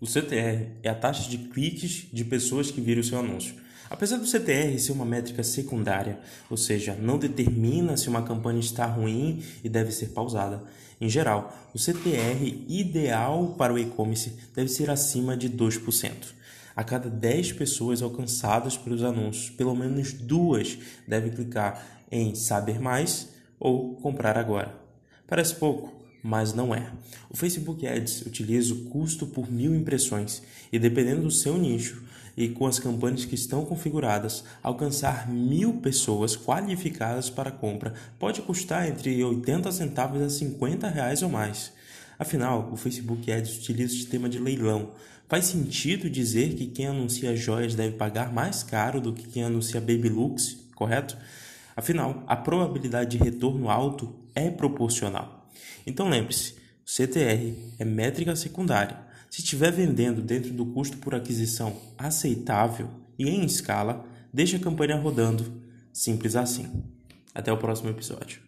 O CTR é a taxa de cliques de pessoas que viram seu anúncio. Apesar do CTR ser uma métrica secundária, ou seja, não determina se uma campanha está ruim e deve ser pausada. Em geral, o CTR ideal para o e-commerce deve ser acima de 2%. A cada 10 pessoas alcançadas pelos anúncios, pelo menos duas devem clicar em saber mais ou comprar agora. Parece pouco, mas não é. O Facebook Ads utiliza o custo por mil impressões e, dependendo do seu nicho e com as campanhas que estão configuradas, alcançar mil pessoas qualificadas para compra pode custar entre 80 centavos a 50 reais ou mais. Afinal, o Facebook Ads utiliza o sistema de leilão. Faz sentido dizer que quem anuncia joias deve pagar mais caro do que quem anuncia Baby Looks, correto? Afinal, a probabilidade de retorno alto é proporcional. Então lembre-se, CTR é métrica secundária. Se estiver vendendo dentro do custo por aquisição aceitável e em escala, deixe a campanha rodando. Simples assim. Até o próximo episódio.